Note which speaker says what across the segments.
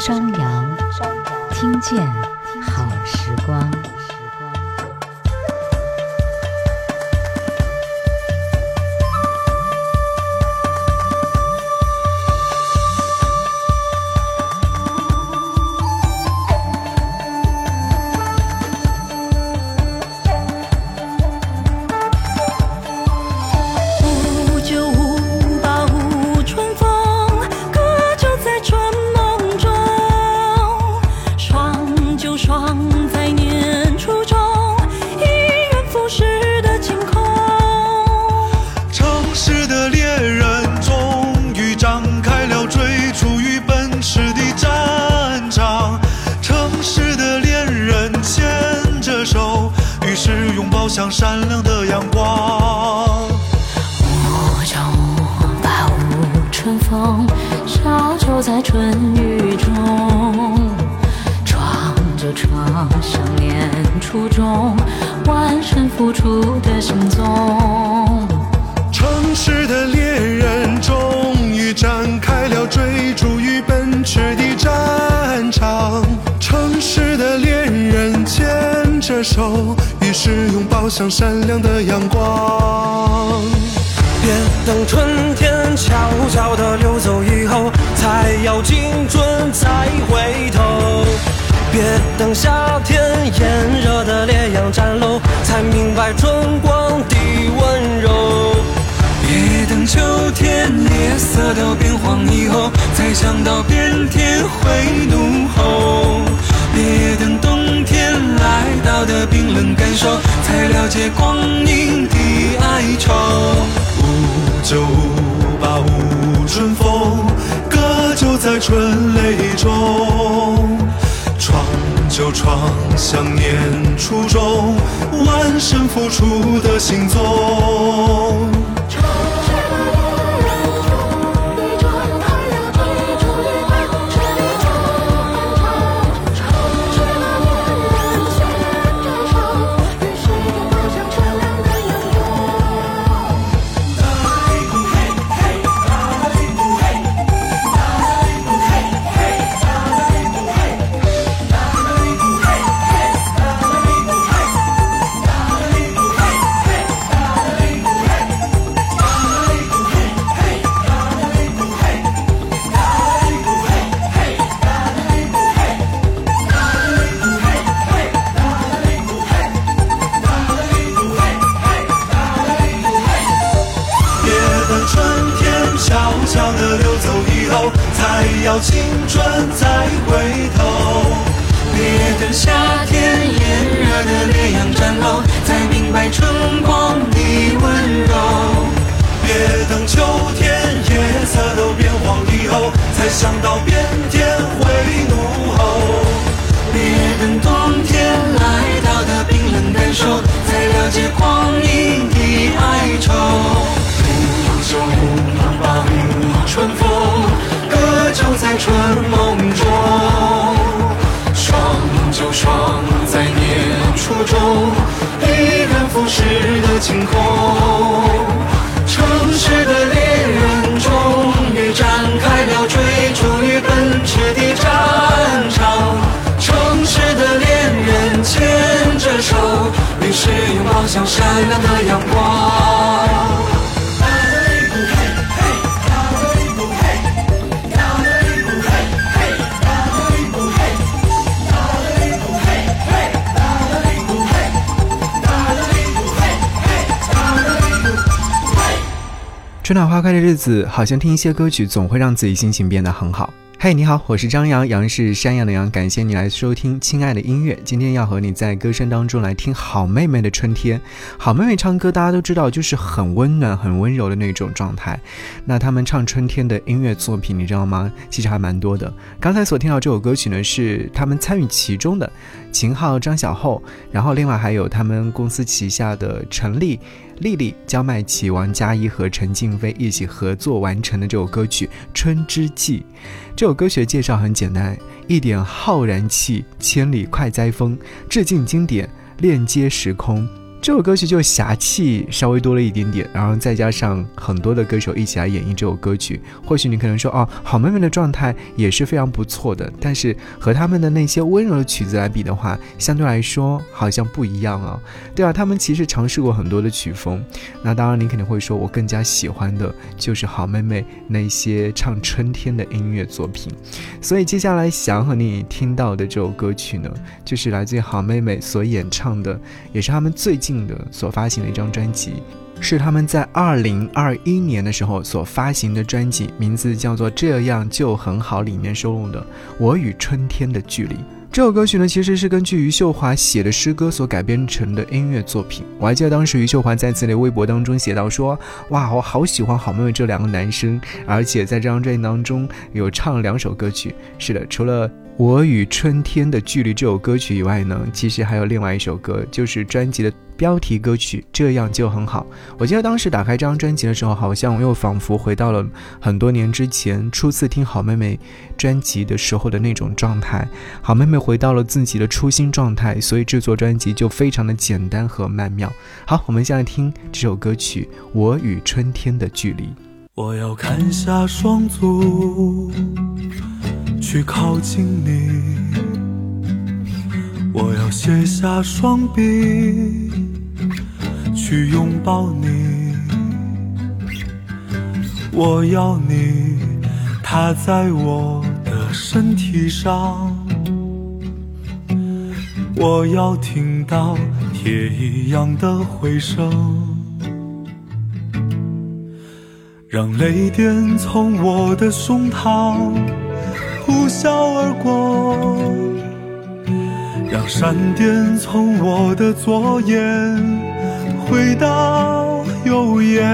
Speaker 1: 张扬，听见。
Speaker 2: 闪亮的阳光。
Speaker 3: 无酒无把无春风，小酒在春雨中。闯就闯，想念初衷，万身付出的行踪。
Speaker 2: 城市的猎人中手。于是拥抱像闪亮的阳光。
Speaker 4: 别等春天悄悄地溜走以后，才要精准再回头。别等夏天炎热的烈阳展露，才明白春光的温柔。
Speaker 5: 别等秋天叶色都变黄以后，才想到变天会怒吼。别等冬天来到的冰冷感受，才了解光阴的哀愁。
Speaker 2: 无就无把无春风，歌就在春雷中。闯就闯，想念初衷，万身付出的行踪。在春梦中，
Speaker 6: 春暖花开的日子，好像听一些歌曲总会让自己心情变得很好。嘿，你好，我是张扬，杨是山羊的羊，感谢你来收听亲爱的音乐。今天要和你在歌声当中来听好妹妹的春天。好妹妹唱歌，大家都知道就是很温暖、很温柔的那种状态。那他们唱春天的音乐作品，你知道吗？其实还蛮多的。刚才所听到这首歌曲呢，是他们参与其中的秦昊、张小厚，然后另外还有他们公司旗下的陈丽。丽丽、焦麦琪、王嘉怡和陈静飞一起合作完成的这首歌曲《春之祭》。这首歌曲的介绍很简单：一点浩然气，千里快哉风，致敬经典，链接时空。这首歌曲就侠气稍微多了一点点，然后再加上很多的歌手一起来演绎这首歌曲，或许你可能说哦，好妹妹的状态也是非常不错的，但是和他们的那些温柔的曲子来比的话，相对来说好像不一样啊。对啊，他们其实尝试过很多的曲风，那当然你肯定会说，我更加喜欢的就是好妹妹那些唱春天的音乐作品。所以接下来想和你听到的这首歌曲呢，就是来自于好妹妹所演唱的，也是他们最近。的所发行的一张专辑，是他们在二零二一年的时候所发行的专辑，名字叫做《这样就很好》，里面收录的《我与春天的距离》这首歌曲呢，其实是根据余秀华写的诗歌所改编成的音乐作品。我还记得当时余秀华在自己的微博当中写到说：“哇，我好喜欢好妹妹这两个男生，而且在这张专辑当中有唱两首歌曲。”是的，除了。我与春天的距离这首歌曲以外呢，其实还有另外一首歌，就是专辑的标题歌曲，这样就很好。我记得当时打开这张专辑的时候，好像我又仿佛回到了很多年之前初次听好妹妹专辑的时候的那种状态。好妹妹回到了自己的初心状态，所以制作专辑就非常的简单和曼妙。好，我们现在听这首歌曲《我与春天的距离》。
Speaker 2: 我要看下双足。去靠近你，我要卸下双臂，去拥抱你。我要你踏在我的身体上，我要听到铁一样的回声，让雷电从我的胸膛。呼啸而过，让闪电从我的左眼回到右眼。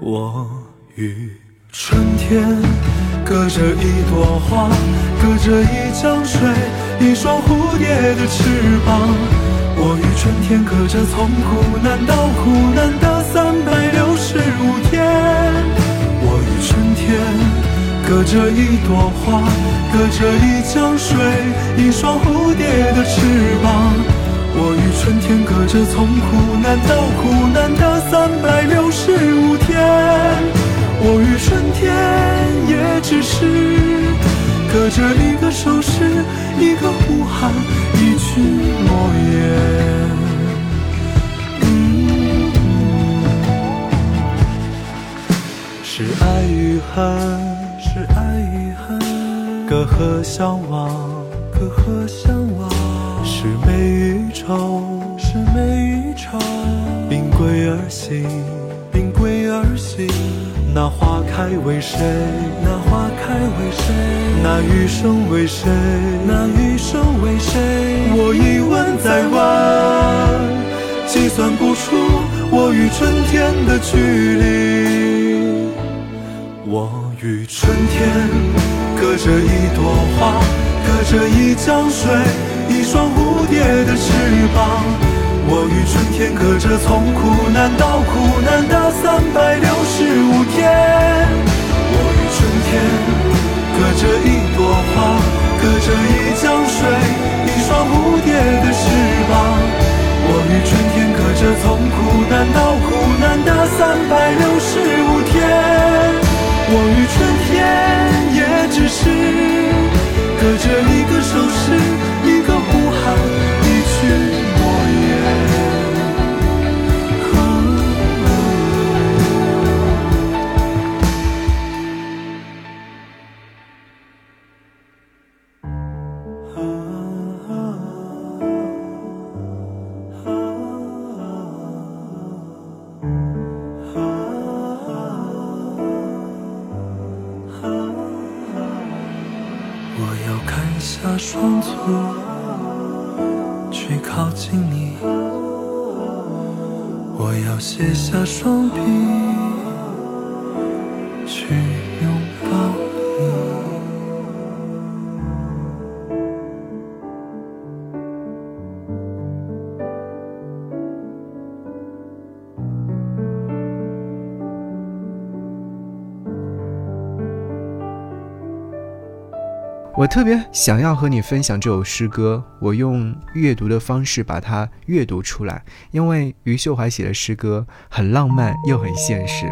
Speaker 2: 我与春天隔着一朵花，隔着一江水，一双蝴蝶的翅膀。我与春天隔着从苦难到苦难的三百六十五天。我与春天，隔着一朵花，隔着一江水，一双蝴蝶的翅膀。我与春天隔着从苦难到苦难的三百六十五天。我与春天也只是隔着一个手势，一个呼喊，一句诺言。是爱与恨，
Speaker 5: 是爱与恨，
Speaker 2: 隔河相望，
Speaker 5: 隔河相望。
Speaker 2: 是美愁，
Speaker 5: 是美与愁。
Speaker 2: 并归而行，
Speaker 5: 并归而行。
Speaker 2: 那花开为谁？
Speaker 5: 那花开为谁？
Speaker 2: 那余生为谁？
Speaker 5: 那余生为谁？
Speaker 2: 我一问再问，计算不出我与春天的距离。我与春天隔着一朵花，隔着一江水，一双蝴蝶的翅膀。我与春天隔着从苦难到苦难的三百六十五天。下双足去靠近你，我要卸下双臂去拥
Speaker 6: 特别想要和你分享这首诗歌，我用阅读的方式把它阅读出来，因为余秀华写的诗歌很浪漫又很现实。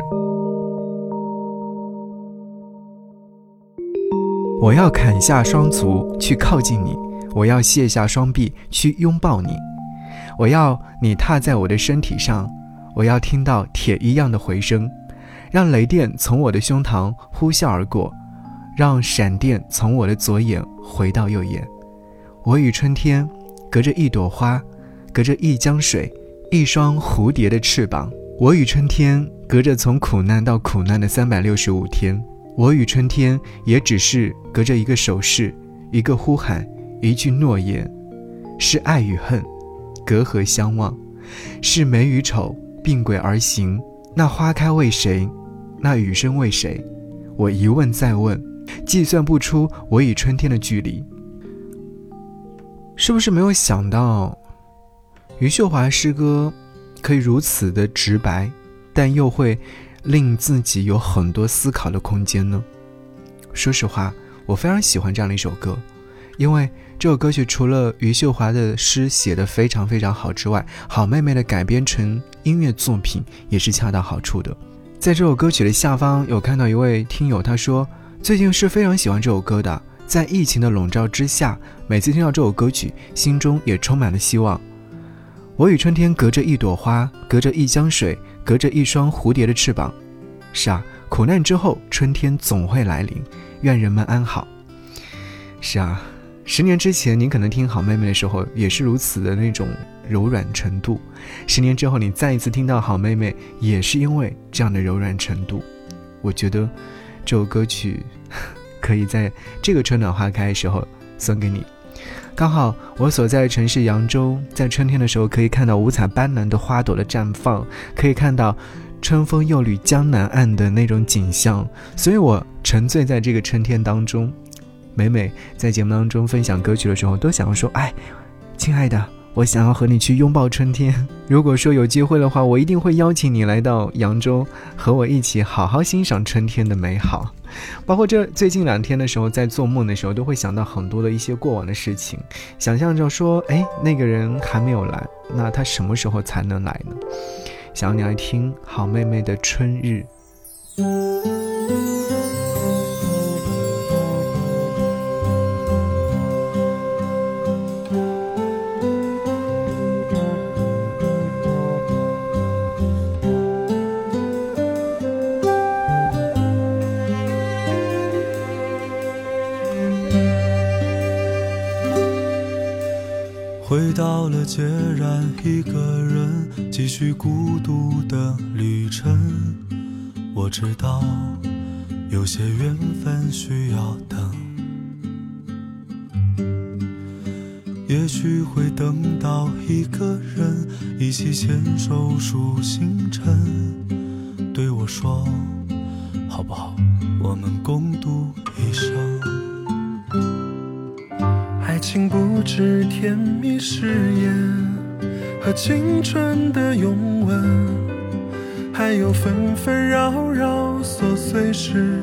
Speaker 6: 我要砍下双足去靠近你，我要卸下双臂去拥抱你，我要你踏在我的身体上，我要听到铁一样的回声，让雷电从我的胸膛呼啸而过。让闪电从我的左眼回到右眼。我与春天隔着一朵花，隔着一江水，一双蝴蝶的翅膀。我与春天隔着从苦难到苦难的三百六十五天。我与春天也只是隔着一个手势，一个呼喊，一句诺言。是爱与恨，隔河相望；是美与丑，并轨而行。那花开为谁？那雨声为谁？我一问再问。计算不出我与春天的距离，是不是没有想到，余秀华诗歌可以如此的直白，但又会令自己有很多思考的空间呢？说实话，我非常喜欢这样的一首歌，因为这首歌曲除了余秀华的诗写得非常非常好之外，好妹妹的改编成音乐作品也是恰到好处的。在这首歌曲的下方有看到一位听友，他说。最近是非常喜欢这首歌的，在疫情的笼罩之下，每次听到这首歌曲，心中也充满了希望。我与春天隔着一朵花，隔着一江水，隔着一双蝴蝶的翅膀。是啊，苦难之后，春天总会来临。愿人们安好。是啊，十年之前，你可能听好妹妹的时候，也是如此的那种柔软程度。十年之后，你再一次听到好妹妹，也是因为这样的柔软程度。我觉得。这首歌曲可以在这个春暖花开的时候送给你。刚好我所在的城市扬州，在春天的时候可以看到五彩斑斓的花朵的绽放，可以看到春风又绿江南岸的那种景象，所以我沉醉在这个春天当中。每每在节目当中分享歌曲的时候，都想要说：“哎，亲爱的。”我想要和你去拥抱春天。如果说有机会的话，我一定会邀请你来到扬州，和我一起好好欣赏春天的美好。包括这最近两天的时候，在做梦的时候，都会想到很多的一些过往的事情，想象着说：哎，那个人还没有来，那他什么时候才能来呢？想要你来听好妹妹的《春日》。
Speaker 2: 回到了孑然一个人，继续孤独的旅程。我知道有些缘分需要等，也许会等到一个人一起牵手数星辰，对我说好不好？我们共度一生。情不止甜蜜誓言和青春的拥吻，还有纷纷扰扰琐碎事，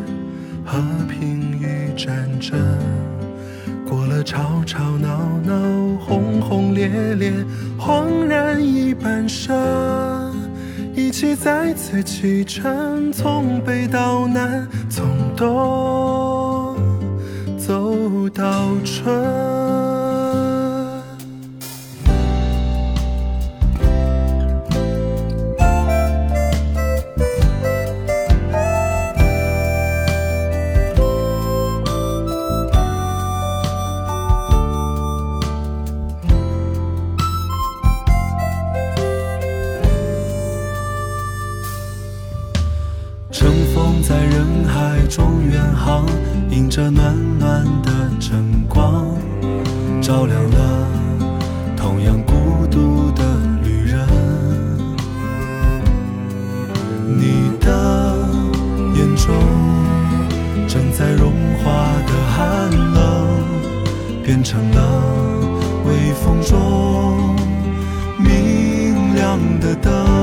Speaker 2: 和平与战争。过了吵吵闹闹，轰轰烈烈，恍然一半生，一起再次启程，从北到南，从东到春。人海中远航迎着暖暖的晨光，照亮了同样孤独的旅人。你的眼中正在融化的寒冷，变成了微风中明亮的灯。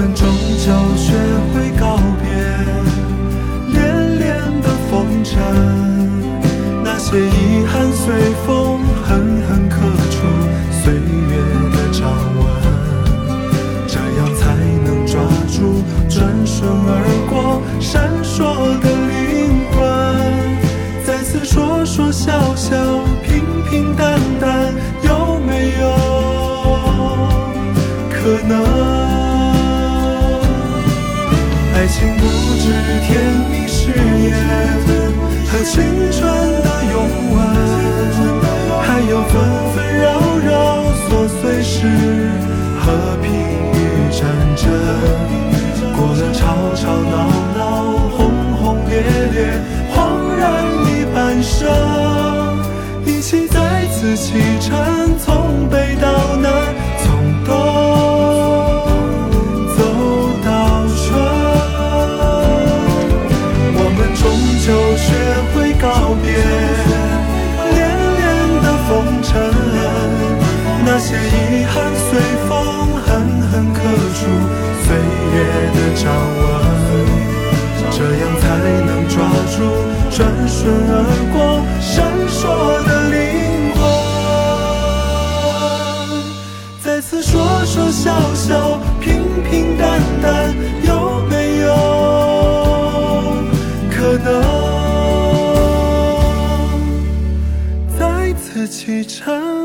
Speaker 2: 我们终究学会告别，恋恋的风尘，那些遗憾随风狠狠刻出岁月的掌纹，这样才能抓住转瞬而过闪烁的灵魂，再次说说笑笑，平平淡淡有没有？可能。情不知甜蜜誓言和青春的拥吻，还有纷纷扰扰琐碎事，和平与战争。过了吵吵闹闹，轰轰烈烈，恍然一半生，一起再次启程，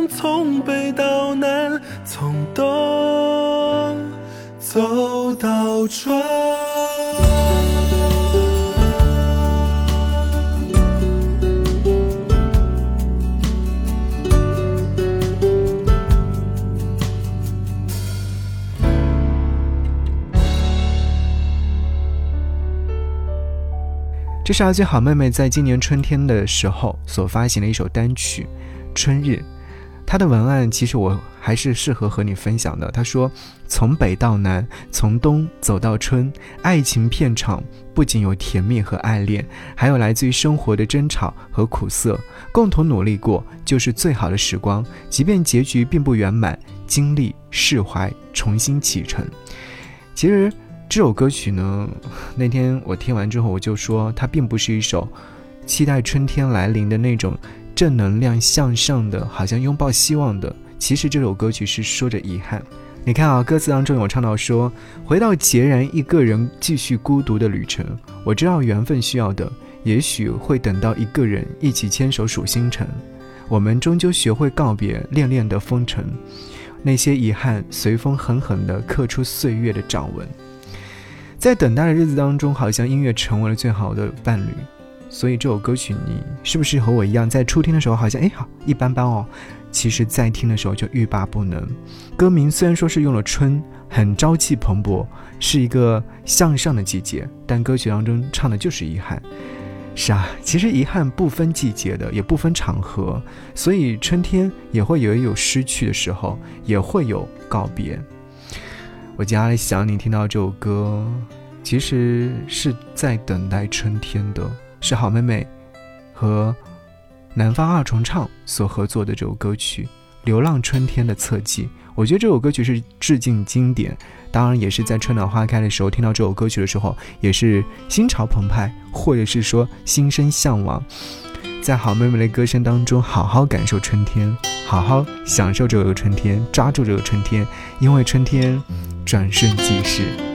Speaker 2: 从北到南，从东走到春。
Speaker 6: 这是阿最好妹妹在今年春天的时候所发行的一首单曲《春日》。他的文案其实我还是适合和你分享的。他说：“从北到南，从冬走到春，爱情片场不仅有甜蜜和爱恋，还有来自于生活的争吵和苦涩。共同努力过，就是最好的时光。即便结局并不圆满，经历释怀，重新启程。”其实。这首歌曲呢，那天我听完之后，我就说它并不是一首期待春天来临的那种正能量向上的，好像拥抱希望的。其实这首歌曲是说着遗憾。你看啊，歌词当中有唱到说，回到孑然一个人继续孤独的旅程。我知道缘分需要的，也许会等到一个人一起牵手数星辰。我们终究学会告别恋恋的风尘，那些遗憾随风狠狠地刻出岁月的掌纹。在等待的日子当中，好像音乐成为了最好的伴侣。所以这首歌曲，你是不是和我一样，在初听的时候好像哎好一般般哦？其实，在听的时候就欲罢不能。歌名虽然说是用了春，很朝气蓬勃，是一个向上的季节，但歌曲当中唱的就是遗憾。是啊，其实遗憾不分季节的，也不分场合，所以春天也会有有失去的时候，也会有告别。我家里想你听到这首歌，其实是在等待春天的，是好妹妹和南方二重唱所合作的这首歌曲《流浪春天的侧记》。我觉得这首歌曲是致敬经典，当然也是在春暖花开的时候听到这首歌曲的时候，也是心潮澎湃，或者是说心生向往。在好妹妹的歌声当中，好好感受春天，好好享受这个春天，抓住这个春天，因为春天转瞬即逝。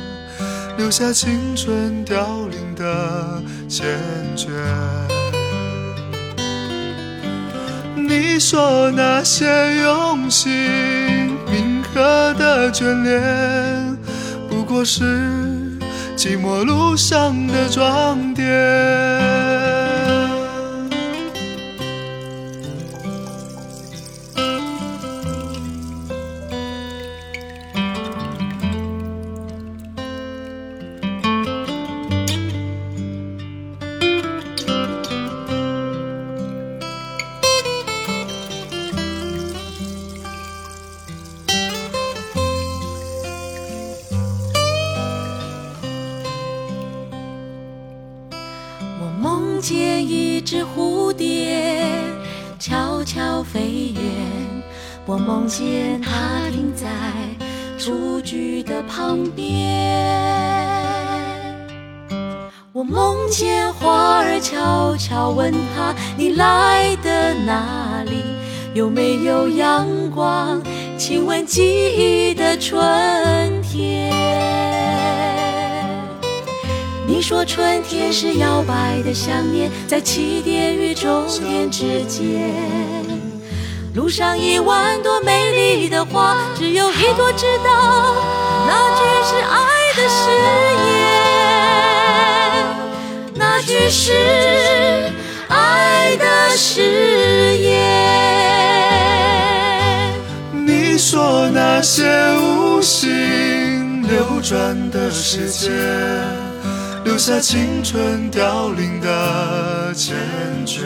Speaker 2: 留下青春凋零的缱绻。你说那些用心铭刻的眷恋，不过是。寂寞路上的装点。
Speaker 3: 我梦见它停在雏菊的旁边。我梦见花儿悄悄问他：你来的哪里？有没有阳光？亲吻记忆的春天。你说春天是摇摆的想念，在起点与终点之间。路上一万朵美丽的花，只有一朵知道，那句是爱的誓言，那句是爱的誓言。
Speaker 2: 你说那些无心流转的时间，留下青春凋零的缱绻。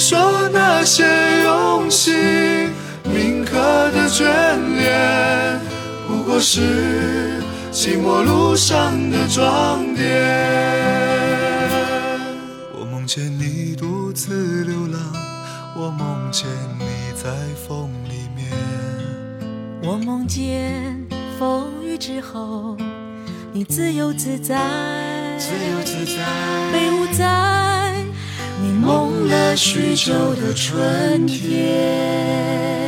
Speaker 2: 说那些用心铭刻的眷恋，不过是寂寞路上的装点。我梦见你独自流浪，我梦见你在风里面。
Speaker 3: 我梦见风雨之后，你自由自在，
Speaker 2: 自由自
Speaker 3: 在，你梦了许久的春天。